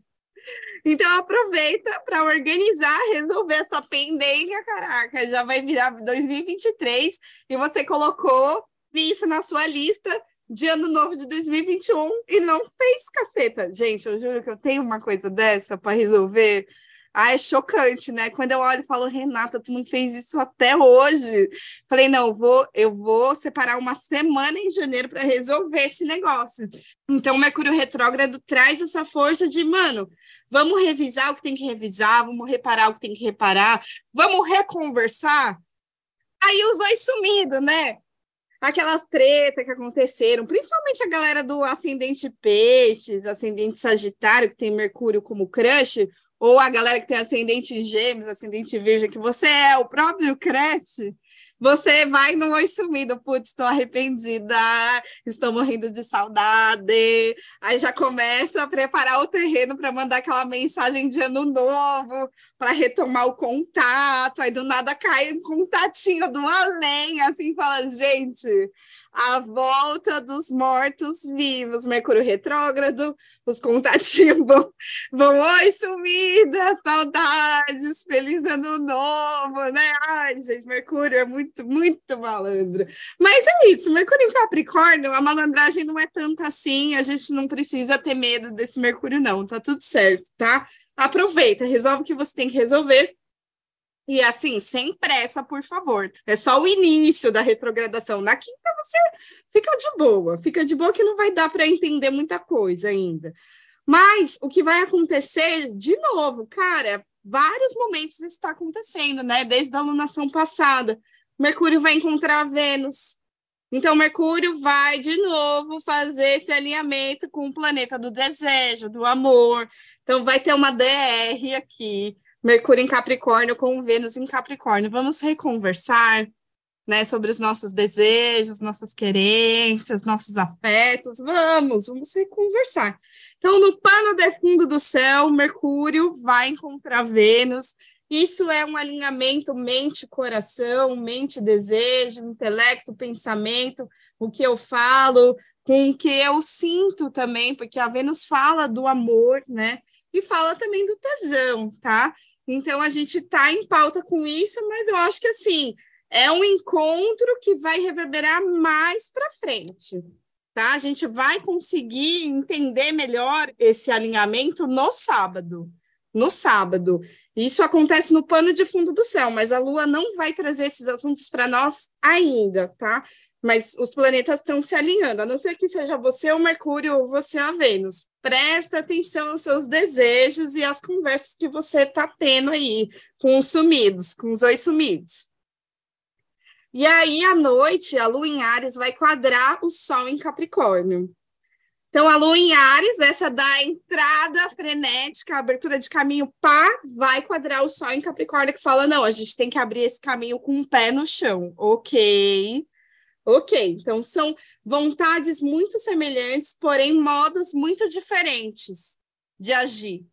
Então, aproveita para organizar, resolver essa pendência, caraca, já vai virar 2023 e você colocou isso na sua lista de ano novo de 2021 e não fez caceta. Gente, eu juro que eu tenho uma coisa dessa para resolver Ah, é chocante, né? Quando eu olho e falo, Renata, tu não fez isso até hoje. Falei, não, eu vou, eu vou separar uma semana em janeiro para resolver esse negócio. Então, o Mercúrio retrógrado traz essa força de, mano, vamos revisar o que tem que revisar, vamos reparar o que tem que reparar, vamos reconversar. Aí os dois sumidos, né? aquelas tretas que aconteceram, principalmente a galera do ascendente peixes, ascendente sagitário, que tem Mercúrio como crush, ou a galera que tem ascendente gêmeos, ascendente virgem, que você é o próprio crete, você vai no oi sumido, putz, estou arrependida, estou morrendo de saudade. Aí já começa a preparar o terreno para mandar aquela mensagem de ano novo, para retomar o contato. Aí do nada cai um contatinho do além, assim, fala, gente, a volta dos mortos-vivos, Mercúrio retrógrado, os contatinhos vão, vão, oi, sumida, saudades, feliz ano novo, né? Ai, gente, Mercúrio é muito, muito malandro. Mas é isso, Mercúrio em Capricórnio, a malandragem não é tanta assim, a gente não precisa ter medo desse Mercúrio, não, tá tudo certo, tá? Aproveita, resolve o que você tem que resolver, e assim, sem pressa, por favor. É só o início da retrogradação. Na quinta você fica de boa, fica de boa que não vai dar para entender muita coisa ainda. Mas o que vai acontecer, de novo, cara, vários momentos está acontecendo, né? Desde a alunação passada. Mercúrio vai encontrar Vênus. Então, Mercúrio vai de novo fazer esse alinhamento com o planeta do desejo, do amor. Então, vai ter uma DR aqui Mercúrio em Capricórnio com Vênus em Capricórnio. Vamos reconversar, né, sobre os nossos desejos, nossas querências, nossos afetos. Vamos, vamos reconversar. Então, no pano de fundo do céu, Mercúrio vai encontrar Vênus. Isso é um alinhamento mente-coração, mente-desejo, intelecto, pensamento, o que eu falo, com o que eu sinto também, porque a Vênus fala do amor, né? E fala também do tesão, tá? Então a gente está em pauta com isso, mas eu acho que assim é um encontro que vai reverberar mais para frente. Tá? A gente vai conseguir entender melhor esse alinhamento no sábado. No sábado. Isso acontece no pano de fundo do céu, mas a Lua não vai trazer esses assuntos para nós ainda, tá? Mas os planetas estão se alinhando, a não ser que seja você o Mercúrio ou você a Vênus. Presta atenção aos seus desejos e às conversas que você está tendo aí com os sumidos, com os oi sumidos. E aí, à noite, a Lua em Ares vai quadrar o Sol em Capricórnio. Então, a Lua em Ares, essa da entrada frenética, abertura de caminho, pá, vai quadrar o Sol em Capricórnio, que fala: não, a gente tem que abrir esse caminho com o pé no chão. Ok. Ok, então são vontades muito semelhantes, porém modos muito diferentes de agir.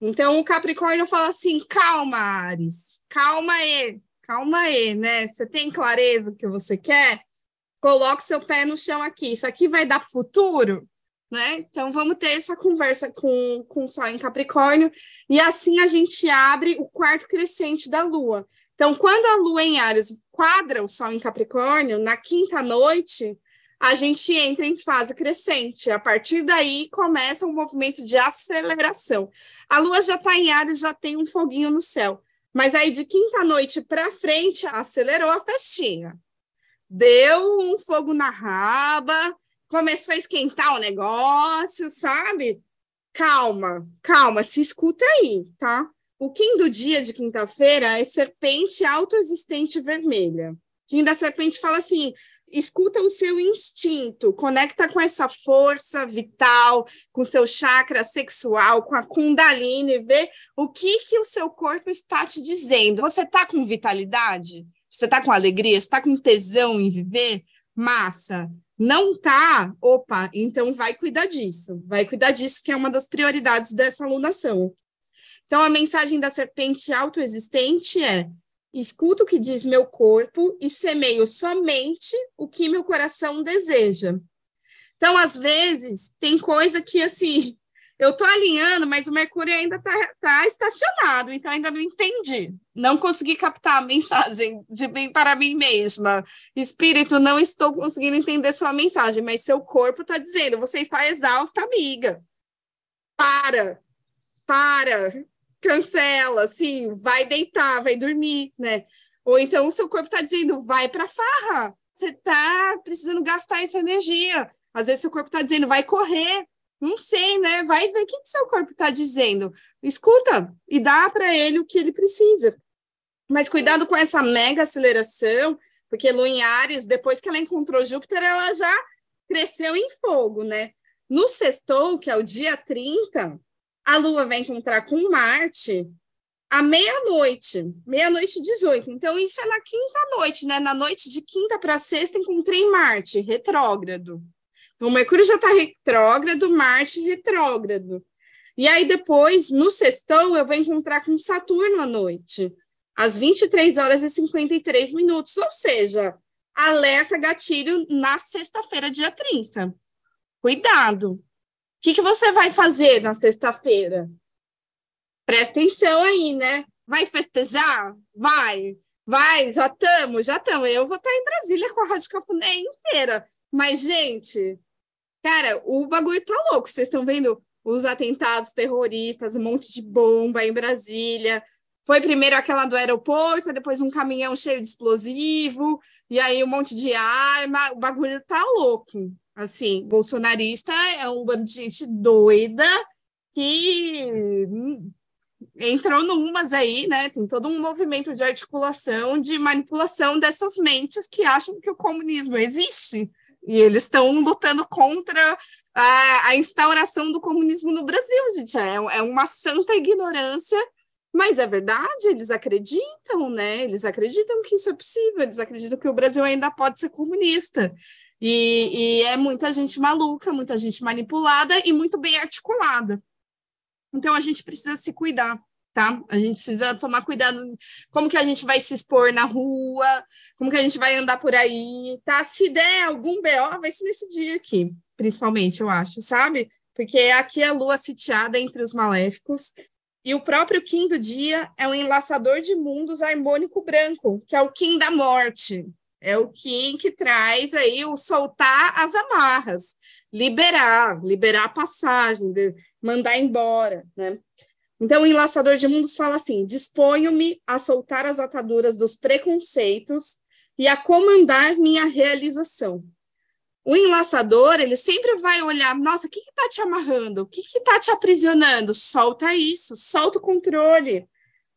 Então o Capricórnio fala assim: calma, Ares, calma aí, calma aí, né? Você tem clareza do que você quer? Coloque seu pé no chão aqui. Isso aqui vai dar futuro? Né? Então vamos ter essa conversa com, com o Sol em Capricórnio, e assim a gente abre o quarto crescente da Lua. Então, quando a Lua em Ares quadra o Sol em Capricórnio, na quinta noite, a gente entra em fase crescente. A partir daí começa um movimento de aceleração. A Lua já está em Ares, já tem um foguinho no céu. Mas aí de quinta noite para frente acelerou a festinha. Deu um fogo na raba, começou a esquentar o negócio, sabe? Calma, calma, se escuta aí, tá? O Kim do dia de quinta-feira é serpente autoexistente vermelha. Kim da serpente fala assim: escuta o seu instinto, conecta com essa força vital, com seu chakra sexual, com a Kundalini, vê o que que o seu corpo está te dizendo. Você está com vitalidade? Você está com alegria? Está com tesão em viver? Massa. Não tá? Opa, então vai cuidar disso. Vai cuidar disso, que é uma das prioridades dessa alunação. Então, a mensagem da serpente autoexistente é: escuto o que diz meu corpo e semeio somente o que meu coração deseja. Então, às vezes, tem coisa que, assim, eu estou alinhando, mas o Mercúrio ainda está tá estacionado, então ainda não entendi. Não consegui captar a mensagem de bem para mim mesma. Espírito, não estou conseguindo entender sua mensagem, mas seu corpo está dizendo: você está exausta, amiga. Para, para, cancela, assim, vai deitar, vai dormir, né? Ou então o seu corpo está dizendo, vai para farra, você está precisando gastar essa energia. Às vezes seu corpo está dizendo, vai correr, não sei, né? Vai ver o que, que seu corpo está dizendo. Escuta e dá para ele o que ele precisa. Mas cuidado com essa mega aceleração, porque Lua em Ares, depois que ela encontrou Júpiter, ela já cresceu em fogo, né? No sextou, que é o dia 30, a Lua vai encontrar com Marte à meia-noite, meia-noite 18. Então, isso é na quinta-noite, né? Na noite de quinta para sexta, encontrei Marte, retrógrado. Então, Mercúrio já está retrógrado, Marte retrógrado. E aí, depois, no sextão, eu vou encontrar com Saturno à noite às 23 horas e 53 minutos, ou seja, alerta gatilho na sexta-feira, dia 30. Cuidado. O que, que você vai fazer na sexta-feira? Presta atenção aí, né? Vai festejar? Vai. Vai, já estamos, já estamos. Eu vou estar em Brasília com a Rádio Cafuné inteira. Mas, gente, cara, o bagulho tá louco. Vocês estão vendo os atentados terroristas, um monte de bomba em Brasília. Foi primeiro aquela do aeroporto, depois um caminhão cheio de explosivo, e aí um monte de arma. O bagulho tá louco. Assim, bolsonarista é um bando de gente doida que entrou numas aí, né? Tem todo um movimento de articulação, de manipulação dessas mentes que acham que o comunismo existe. E eles estão lutando contra a, a, instauração do comunismo no Brasil, gente. É, é uma santa ignorância mas é verdade, eles acreditam, né? Eles acreditam que isso é possível, eles acreditam que o Brasil ainda pode ser comunista. E, e é muita gente maluca, muita gente manipulada e muito bem articulada. Então a gente precisa se cuidar, tá? A gente precisa tomar cuidado como que a gente vai se expor na rua, como que a gente vai andar por aí, tá? Se der algum BO, vai ser nesse dia aqui, principalmente, eu acho, sabe? Porque aqui é a lua sitiada entre os maléficos, e o próprio Kim do dia é um enlaçador de mundos harmônico branco, que é o Kim da morte. É o Kim que traz aí o soltar as amarras, liberar, liberar a passagem, mandar embora, né? Então, o enlaçador de mundos fala assim: disponho-me a soltar as ataduras dos preconceitos e a comandar minha realização. O enlaçador, ele sempre vai olhar, nossa, o que está te amarrando? O que está te aprisionando? Solta isso, solta o controle.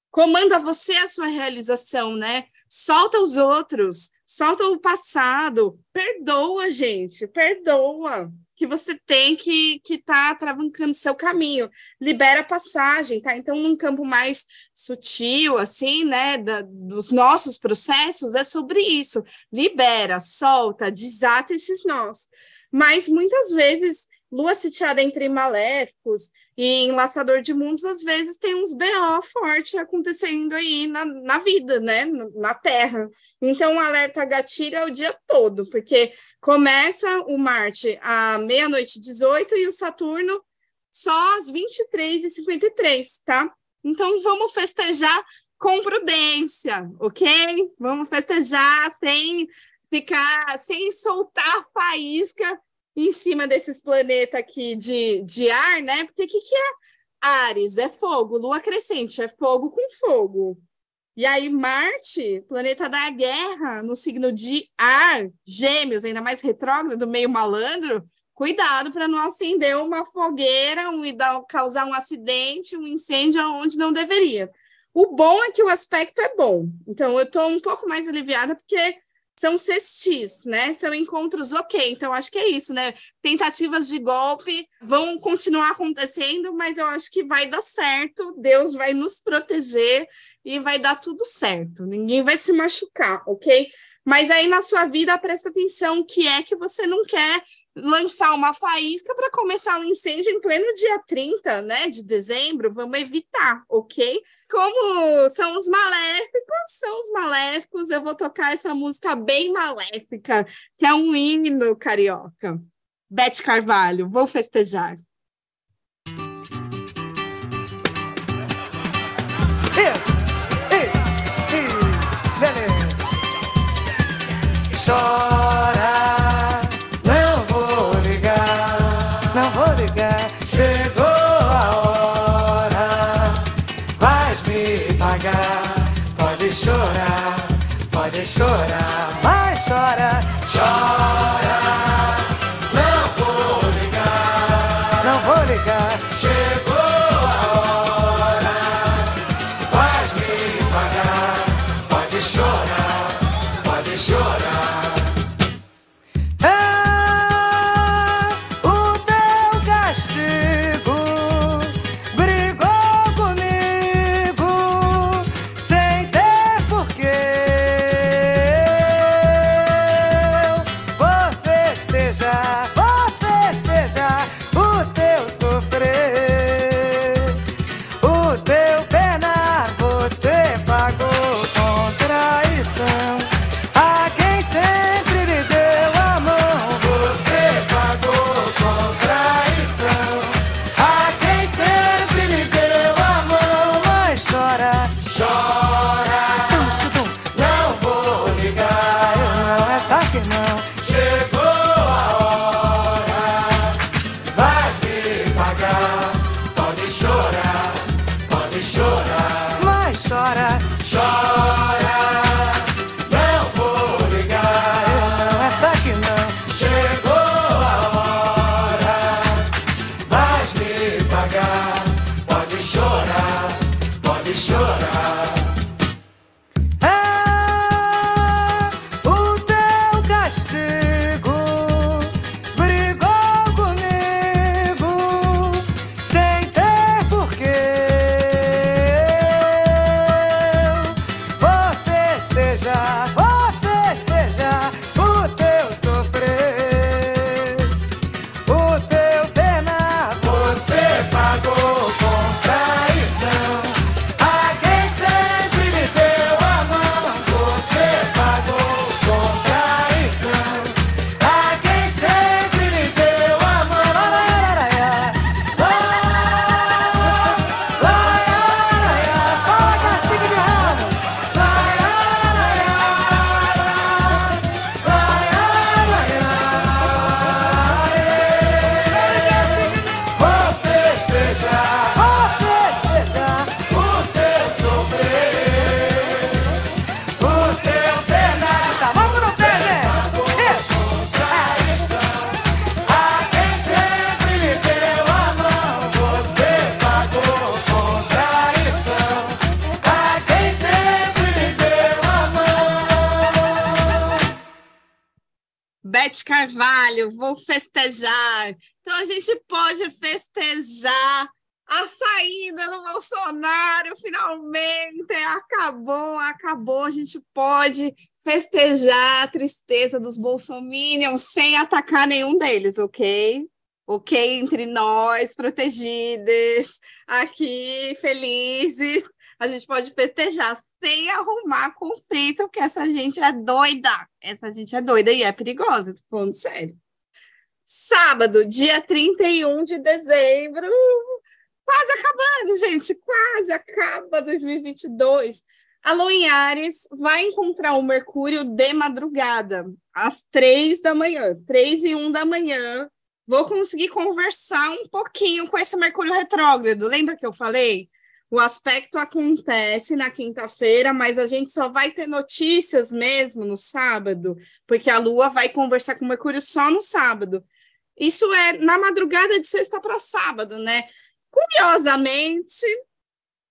Comanda você a sua realização, né? Solta os outros, solta o passado, perdoa, gente, perdoa que você tem que que tá travancando seu caminho, libera a passagem, tá? Então, num campo mais sutil, assim, né, da, dos nossos processos, é sobre isso. Libera, solta, desata esses nós. Mas muitas vezes, lua sitiada entre maléficos, e enlaçador de mundos, às vezes, tem uns BO forte acontecendo aí na, na vida, né? Na Terra. Então, o alerta gatilho é o dia todo, porque começa o Marte à meia-noite 18 e o Saturno só às 23h53, tá? Então, vamos festejar com prudência, ok? Vamos festejar sem ficar, sem soltar faísca em cima desses planetas aqui de, de ar, né? Porque o que, que é Ares? É fogo, Lua crescente, é fogo com fogo. E aí, Marte, planeta da guerra, no signo de ar, gêmeos, ainda mais retrógrado, meio malandro, cuidado para não acender uma fogueira um, e dar, causar um acidente, um incêndio onde não deveria. O bom é que o aspecto é bom. Então, eu estou um pouco mais aliviada, porque são cestis, né? São encontros ok. Então, acho que é isso, né? Tentativas de golpe vão continuar acontecendo, mas eu acho que vai dar certo. Deus vai nos proteger e vai dar tudo certo. Ninguém vai se machucar, ok? Mas aí na sua vida, presta atenção que é que você não quer lançar uma faísca para começar um incêndio em pleno dia 30, né, de dezembro, vamos evitar, ok? Como são os maléficos, são os maléficos, eu vou tocar essa música bem maléfica, que é um hino carioca. Bete Carvalho, vou festejar. Chora pode chorar, mas chora, chora. Vou festejar. Então a gente pode festejar a saída do Bolsonaro, finalmente acabou, acabou. A gente pode festejar a tristeza dos bolsominions sem atacar nenhum deles, ok? Ok, entre nós, protegidas, aqui, felizes, a gente pode festejar sem arrumar conflito, porque essa gente é doida. Essa gente é doida e é perigosa, tô falando sério. Sábado, dia 31 de dezembro, quase acabando, gente, quase acaba 2022. A Lua em Ares vai encontrar o Mercúrio de madrugada, às três da manhã, três e um da manhã. Vou conseguir conversar um pouquinho com esse Mercúrio retrógrado. Lembra que eu falei? O aspecto acontece na quinta-feira, mas a gente só vai ter notícias mesmo no sábado, porque a Lua vai conversar com o Mercúrio só no sábado. Isso é na madrugada de sexta para sábado, né? Curiosamente,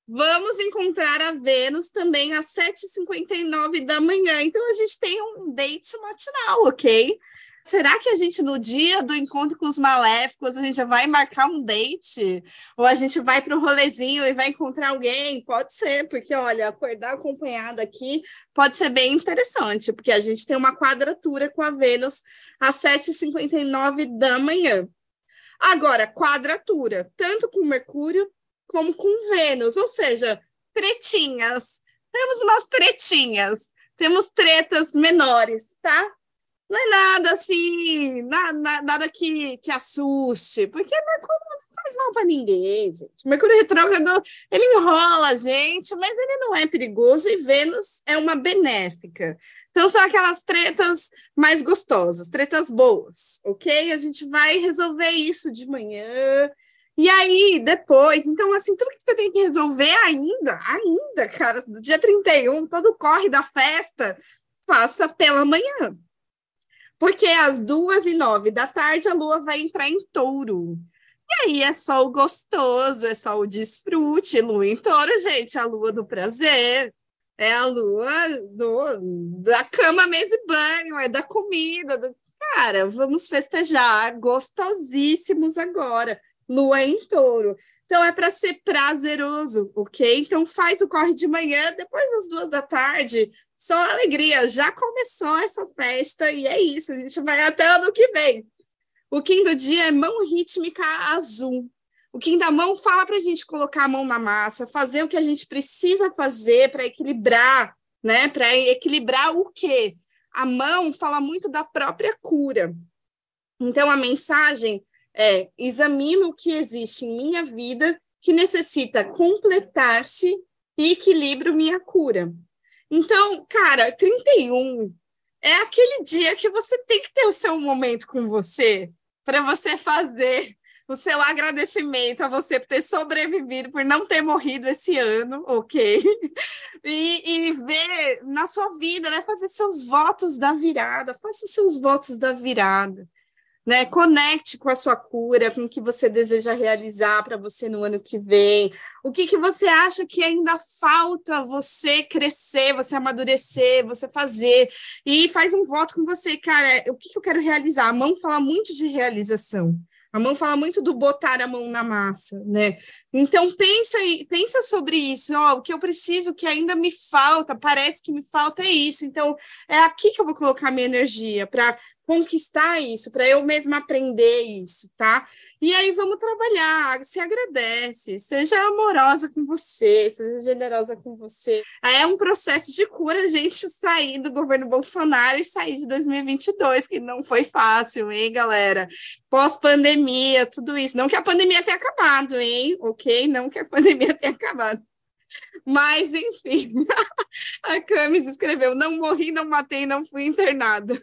vamos encontrar a Vênus também às 7h59 da manhã. Então, a gente tem um date matinal, ok? Será que a gente, no dia do encontro com os maléficos, a gente já vai marcar um date? Ou a gente vai para o rolezinho e vai encontrar alguém? Pode ser, porque, olha, acordar acompanhada aqui pode ser bem interessante, porque a gente tem uma quadratura com a Vênus às 7h59 da manhã. Agora, quadratura, tanto com Mercúrio como com Vênus, ou seja, tretinhas. Temos umas tretinhas, temos tretas menores, tá? Não é nada assim, nada, nada que, que assuste, porque Mercúrio não faz mal para ninguém, gente. Mercúrio retrógrado, ele enrola a gente, mas ele não é perigoso e Vênus é uma benéfica. Então, são aquelas tretas mais gostosas, tretas boas, ok? A gente vai resolver isso de manhã. E aí, depois, então, assim, tudo que você tem que resolver ainda, ainda, cara, no dia 31, todo corre da festa, faça pela manhã. Porque às duas e nove da tarde a lua vai entrar em touro. E aí é só o gostoso, é só o desfrute. Lua em touro, gente, a lua do prazer. É a lua do, da cama, mesa e banho, é da comida. Do... Cara, vamos festejar gostosíssimos agora. Lua em touro. Então é para ser prazeroso, ok? Então faz o corre de manhã, depois das duas da tarde, só alegria. Já começou essa festa e é isso. A gente vai até ano que vem. O do dia é mão rítmica azul. O Kim da mão fala para a gente colocar a mão na massa, fazer o que a gente precisa fazer para equilibrar, né? Para equilibrar o quê? A mão fala muito da própria cura. Então a mensagem é: examino o que existe em minha vida que necessita completar-se e equilibro minha cura. Então, cara, 31 é aquele dia que você tem que ter o seu momento com você, para você fazer o seu agradecimento a você por ter sobrevivido, por não ter morrido esse ano, ok? E, e ver na sua vida, né? Fazer seus votos da virada, faça seus votos da virada né? Conecte com a sua cura, com o que você deseja realizar para você no ano que vem. O que, que você acha que ainda falta você crescer, você amadurecer, você fazer. E faz um voto com você, cara. O que, que eu quero realizar? A mão fala muito de realização. A mão fala muito do botar a mão na massa, né? Então pensa pensa sobre isso, ó, o que eu preciso, que ainda me falta, parece que me falta é isso. Então é aqui que eu vou colocar minha energia para conquistar isso, para eu mesma aprender isso, tá? E aí vamos trabalhar, se agradece, seja amorosa com você, seja generosa com você. É um processo de cura a gente sair do governo Bolsonaro e sair de 2022, que não foi fácil, hein, galera? Pós-pandemia, tudo isso. Não que a pandemia tenha acabado, hein? Ok? Não que a pandemia tenha acabado. Mas, enfim, a Camis escreveu: não morri, não matei, não fui internada.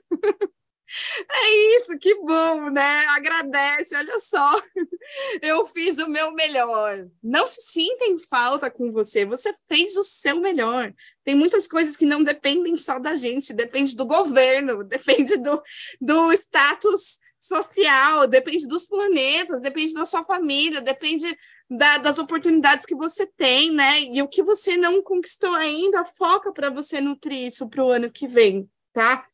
É isso, que bom, né? Agradece, olha só. Eu fiz o meu melhor. Não se sinta em falta com você, você fez o seu melhor. Tem muitas coisas que não dependem só da gente, depende do governo, depende do, do status social, depende dos planetas, depende da sua família, depende da, das oportunidades que você tem, né? E o que você não conquistou ainda, foca para você nutrir isso para o ano que vem, tá?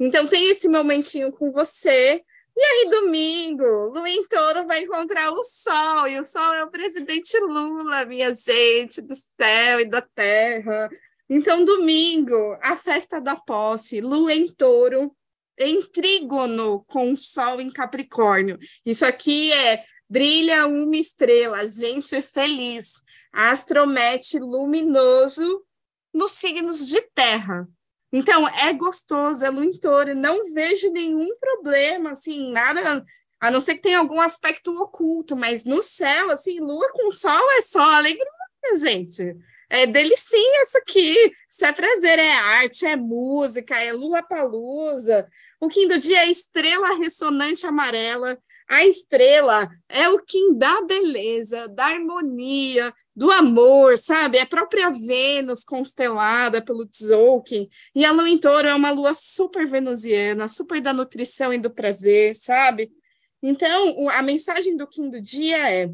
Então tem esse momentinho com você. E aí, domingo, Luim Toro vai encontrar o Sol, e o Sol é o presidente Lula, minha gente do céu e da terra. Então, domingo, a festa da posse, Lua em touro, em trígono com o Sol em Capricórnio. Isso aqui é brilha uma estrela, gente feliz, astromete luminoso nos signos de terra. Então, é gostoso, é luintor, não vejo nenhum problema, assim, nada, a não ser que tenha algum aspecto oculto, mas no céu, assim, lua com sol é só alegria, gente. É delicinha isso aqui. Isso é prazer, é arte, é música, é lua palusa. O Kim do dia é estrela ressonante amarela. A estrela é o Kim da beleza, da harmonia, do amor, sabe? É a própria Vênus constelada pelo Tzolk'in. E a lua em touro é uma lua super venusiana, super da nutrição e do prazer, sabe? Então, a mensagem do Kim do dia é: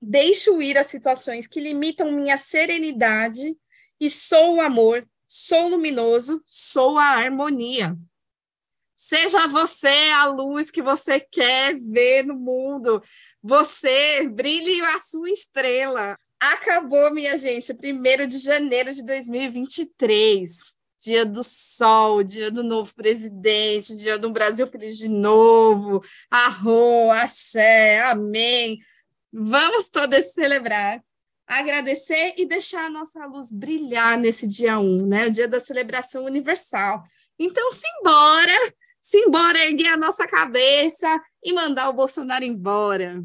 deixo ir as situações que limitam minha serenidade e sou o amor, sou luminoso, sou a harmonia. Seja você a luz que você quer ver no mundo. Você brilhe a sua estrela. Acabou, minha gente, 1 de janeiro de 2023. Dia do Sol, dia do novo presidente, dia do Brasil Feliz de novo. Arro, axé, amém. Vamos todos celebrar, agradecer e deixar a nossa luz brilhar nesse dia 1, né? O dia da celebração universal. Então, simbora, simbora erguer a nossa cabeça e mandar o Bolsonaro embora.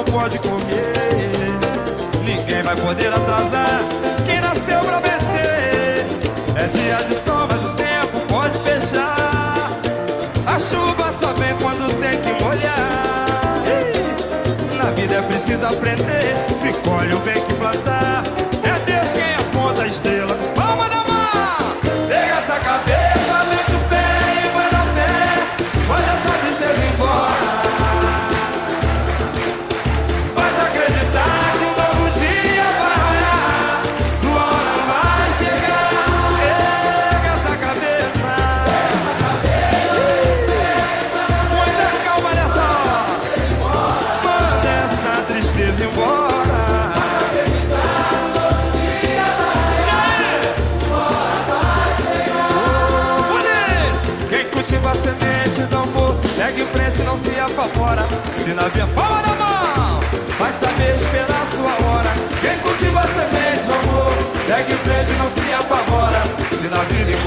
Não pode comer. Ninguém vai poder atrasar quem nasceu pra vencer. É dia de sol, mas o tempo pode fechar. A chuva só vem quando tem que molhar. Na vida é preciso aprender.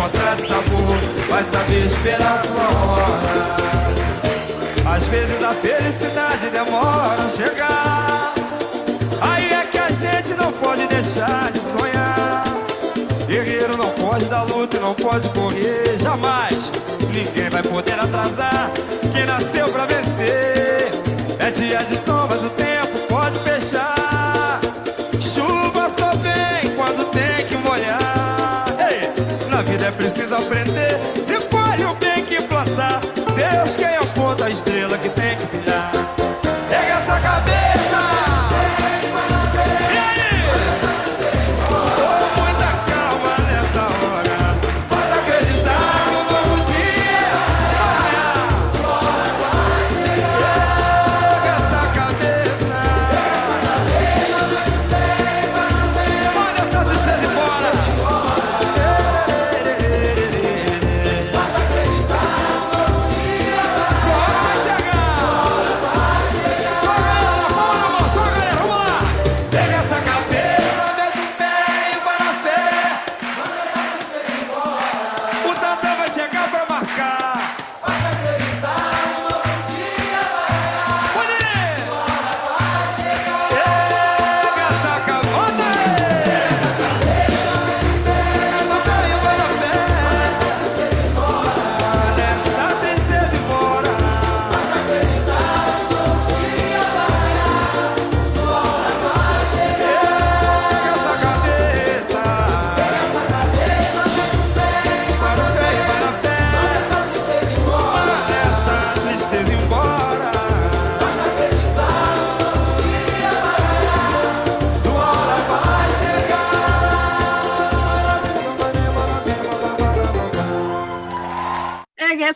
Encontrar sabor, vai saber esperar sua hora. Às vezes a felicidade demora a chegar. Aí é que a gente não pode deixar de sonhar. Guerreiro não pode dar luta e não pode correr jamais. Ninguém vai poder atrasar quem nasceu pra vencer. É dia de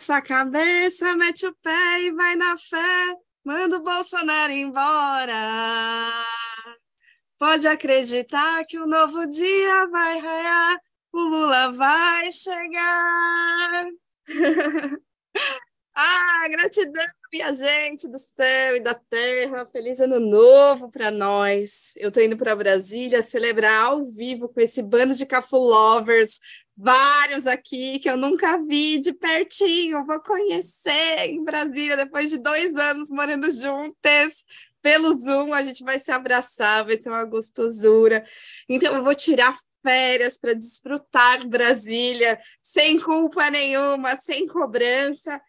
Pega essa cabeça, mete o pé e vai na fé. Manda o Bolsonaro embora. Pode acreditar que um novo dia vai raiar. O Lula vai chegar. ah, gratidão, minha gente do céu e da terra. Feliz ano novo para nós. Eu tô indo para Brasília celebrar ao vivo com esse bando de Cafu Lovers vários aqui que eu nunca vi de pertinho, vou conhecer em Brasília depois de dois anos morando juntas. Pelo Zoom, a gente vai se abraçar, vai ser uma gostosura. Então, eu vou tirar férias para desfrutar Brasília, sem culpa nenhuma, sem cobrança.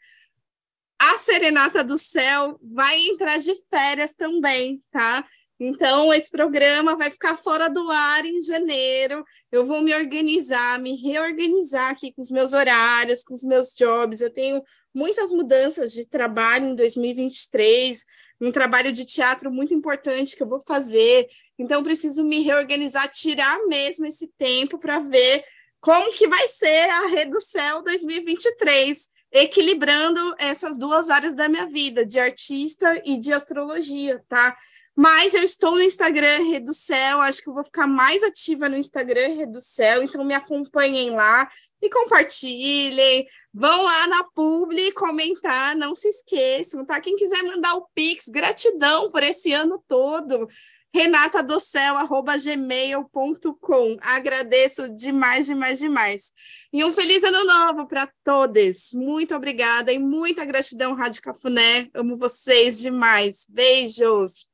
A Serenata do Céu vai entrar de férias também, tá? Então, esse programa vai ficar fora do ar em janeiro. Eu vou me organizar, me reorganizar aqui com os meus horários, com os meus jobs. Eu tenho muitas mudanças de trabalho em 2023, um trabalho de teatro muito importante que eu vou fazer. Então, preciso me reorganizar, tirar mesmo esse tempo para ver como que vai ser a Rede do Céu 2023, equilibrando essas duas áreas da minha vida, de artista e de astrologia, tá? Mas eu estou no Instagram Reducel, acho que eu vou ficar mais ativa no Instagram Reducel, então me acompanhem lá e compartilhem. Vão lá na publi comentar, não se esqueçam, tá? Quem quiser mandar o Pix, gratidão por esse ano todo renatadocel.gmail.com. Agradeço demais, demais, demais. E um feliz ano novo para todos. Muito obrigada e muita gratidão, Rádio Cafuné. Amo vocês demais. Beijos.